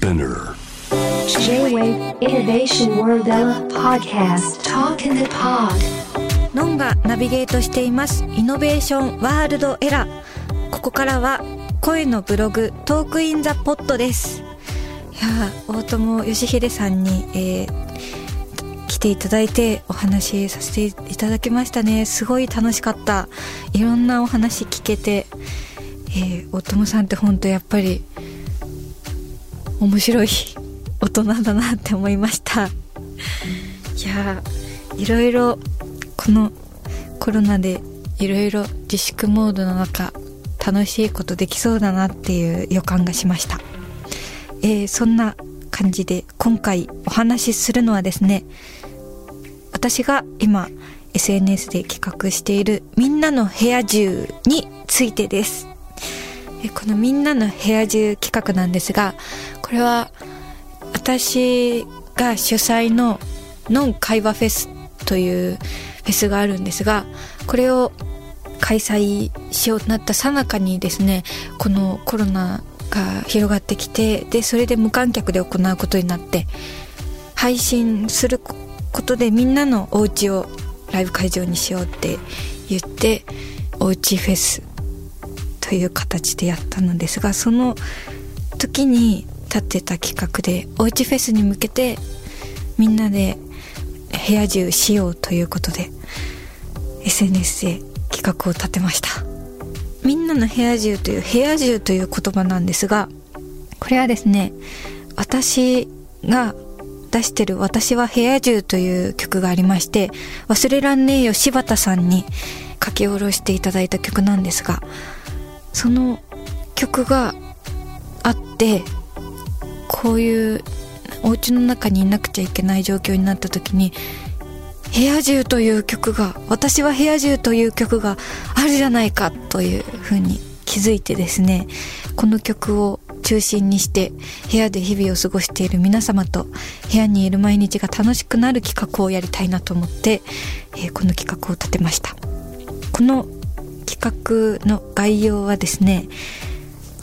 Spinner. J-Wave Innovation World Podcast. Talk in the Pod. ノンがナビゲートしています。イノベーションワールドエラーここからは声のブログトークインザポットです。いやー大友義秀さんに、えー来ていただいてお話しさせていただきましたね。すごい楽しかった。いろんなお話聞けて、えー、大友さんって本当やっぱり面白い大人だなって思いました。いやーいろいろこのコロナでいろいろ自粛モードの中楽しいことできそうだなっていう予感がしました、えーそんな感じで今回お話しするのはですね私が今 SNS で企画しているみんなの部屋中についてです。このみんなの部屋中企画なんですがこれは私が主催のノン会話フェスというフェスがあるんですがこれを開催しようとなった最中にですねこのコロナが広がってきてでそれで無観客で行うことになって配信することでみんなのお家をライブ会場にしようって言っておうちフェスという形でやったのですがその時に立てた企画でおうちフェスに向けてみんなで部屋中しようということで SNS で企画を立てました。みんなの部屋中という部屋中という言葉なんですがこれはですね私が出してる私は部屋中という曲がありまして忘れらんねえよ柴田さんに書き下ろしていただいた曲なんですがその曲があってこういうお家の中にいなくちゃいけない状況になった時に部屋中という曲が私は部屋中という曲があるじゃないかというふうに気づいてですねこの曲を中心にして部屋で日々を過ごしている皆様と部屋にいる毎日が楽しくなる企画をやりたいなと思って、えーこの企画を立てました。この企画の概要はですね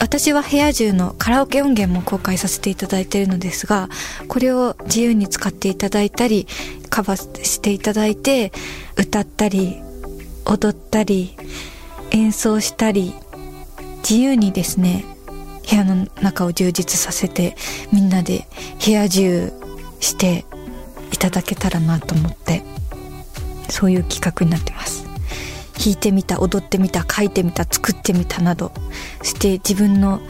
私は部屋中のカラオケ音源も公開させていただいているのですがこれを自由に使っていただいたりカバーしていただいて歌ったり踊ったり演奏したり自由にですね部屋の中を充実させてみんなで部屋中していただけたらなと思ってそういう企画になってます。弾いてみた踊ってみた書いてみた作ってみたなどそして自分の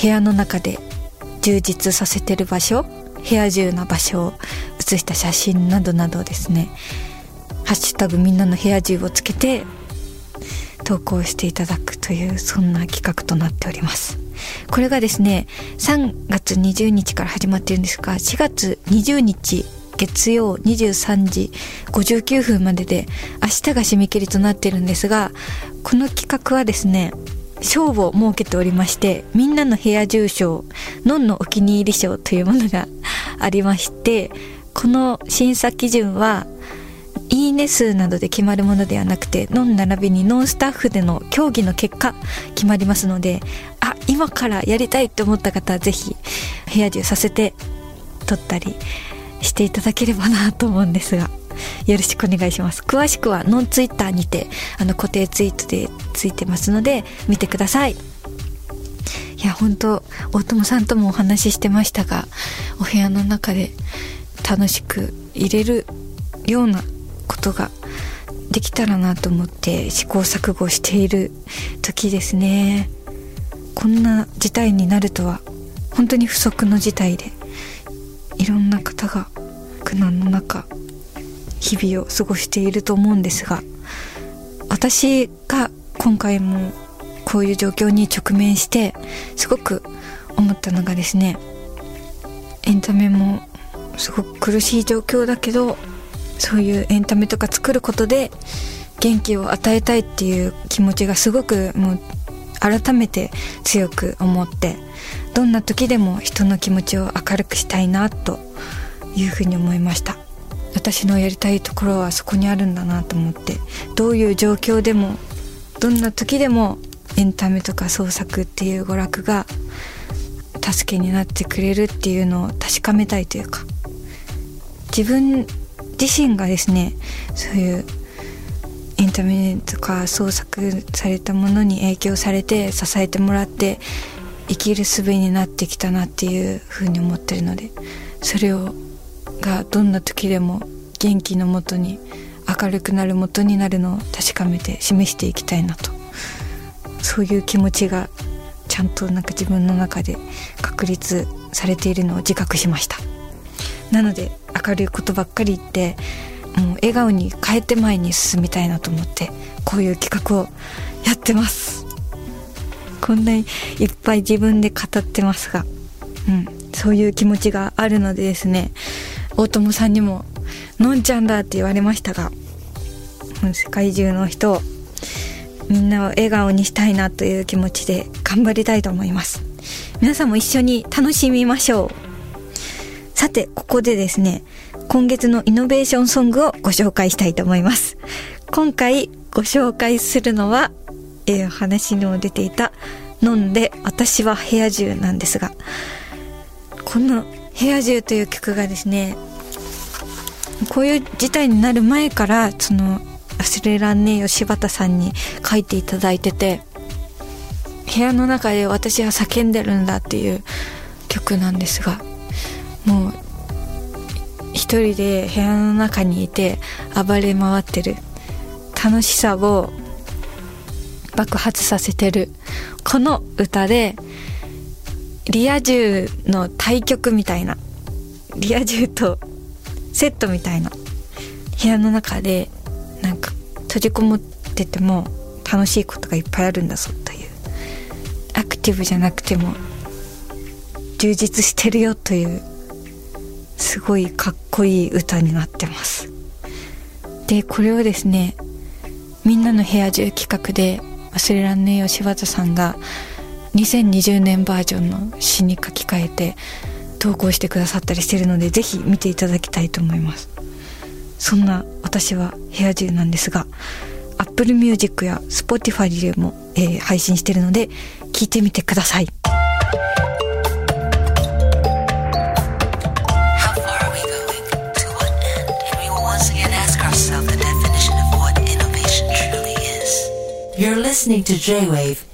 部屋の中で充実させてる場所部屋中な場所を写した写真などなどですね「ハッシュタグみんなの部屋中」をつけて投稿していただくというそんな企画となっております。これがですね3月20日から始まってるんですが4月20日月曜23時59分までで明日が締め切りとなっているんですがこの企画はですね賞を設けておりましてみんなの部屋住賞のんのお気に入り賞というものがありましてこの審査基準はいいね数などで決まるものではなくてノン並びにノンスタッフでの協議の結果決まりますのであ今からやりたいと思った方はぜひ部屋中させて撮ったりしていただければなと思うんですがよろしくお願いします。詳しくはノンツイッターにてあの固定ツイートでついてますので見てください。いや本当大友さんともお話ししてましたがお部屋の中で楽しく入れるようなことができたらなと思って試行錯誤している時ですね。こんな事態になるとは本当に不測の事態でいろんな方が苦難の中日々を過ごしていると思うんですが私が今回もこういう状況に直面してすごく思ったのがですねエンタメもすごく苦しい状況だけどそういうエンタメとか作ることで元気を与えたいっていう気持ちがすごくもう改めて強く思ってどんな時でも人の気持ちを明るくしたいなというふうに思いました。私のやりたいところはそこにあるんだなと思ってどういう状況でもどんな時でもエンタメとか創作っていう娯楽が助けになってくれるっていうのを確かめたいというか自分自身がですねそういうエンタメとか創作されたものに影響されて支えてもらって生きる術になってきたなっていうふうに思ってるのでそれをがどんな時でも元気のもとに明るくなるもとになるのを確かめて示していきたいなと。そういう気持ちがちゃんとなんか自分の中で確立されているのを自覚しました。なので明るいことばっかり言ってもう笑顔に変えて前に進みたいなと思ってこういう企画をやってます。こんなにいっぱい自分で語ってますがうんそういう気持ちがあるのでですね大友さんにも「のんちゃんだ」って言われましたが世界中の人をみんなを笑顔にしたいなという気持ちで頑張りたいと思います。皆さんも一緒に楽しみましょう。さてここでですね今月のイノベーションソングをご紹介したいと思います。今回ご紹介するのは、えー、話にも出ていた飲んで私は部屋中なんですがこの部屋中という曲がですねこういう事態になる前からその忘れらんねえよ柴田さんに書いていただいてて部屋の中で私は叫んでるんだっていう曲なんですがもう一人で部屋の中にいて暴れ回ってる楽しさを爆発させてるこの歌でリア充の対局みたいな。リア充とセットみたいな。部屋の中でなんか閉じこもってても楽しいことがいっぱいあるんだぞという。アクティブじゃなくても充実してるよというすごいかっこいい歌になってます。でこれをですねみんなの部屋中企画で忘れらんねえよ柴田さんが2020年バージョンの詩に書き換えて投稿してくださったりしてるのでぜひ見ていただきたいと思います。そんな私は部屋中なんですが Apple Music や Spotify でも、えー、配信してるので聞いてみてください。You're listening to J-Wave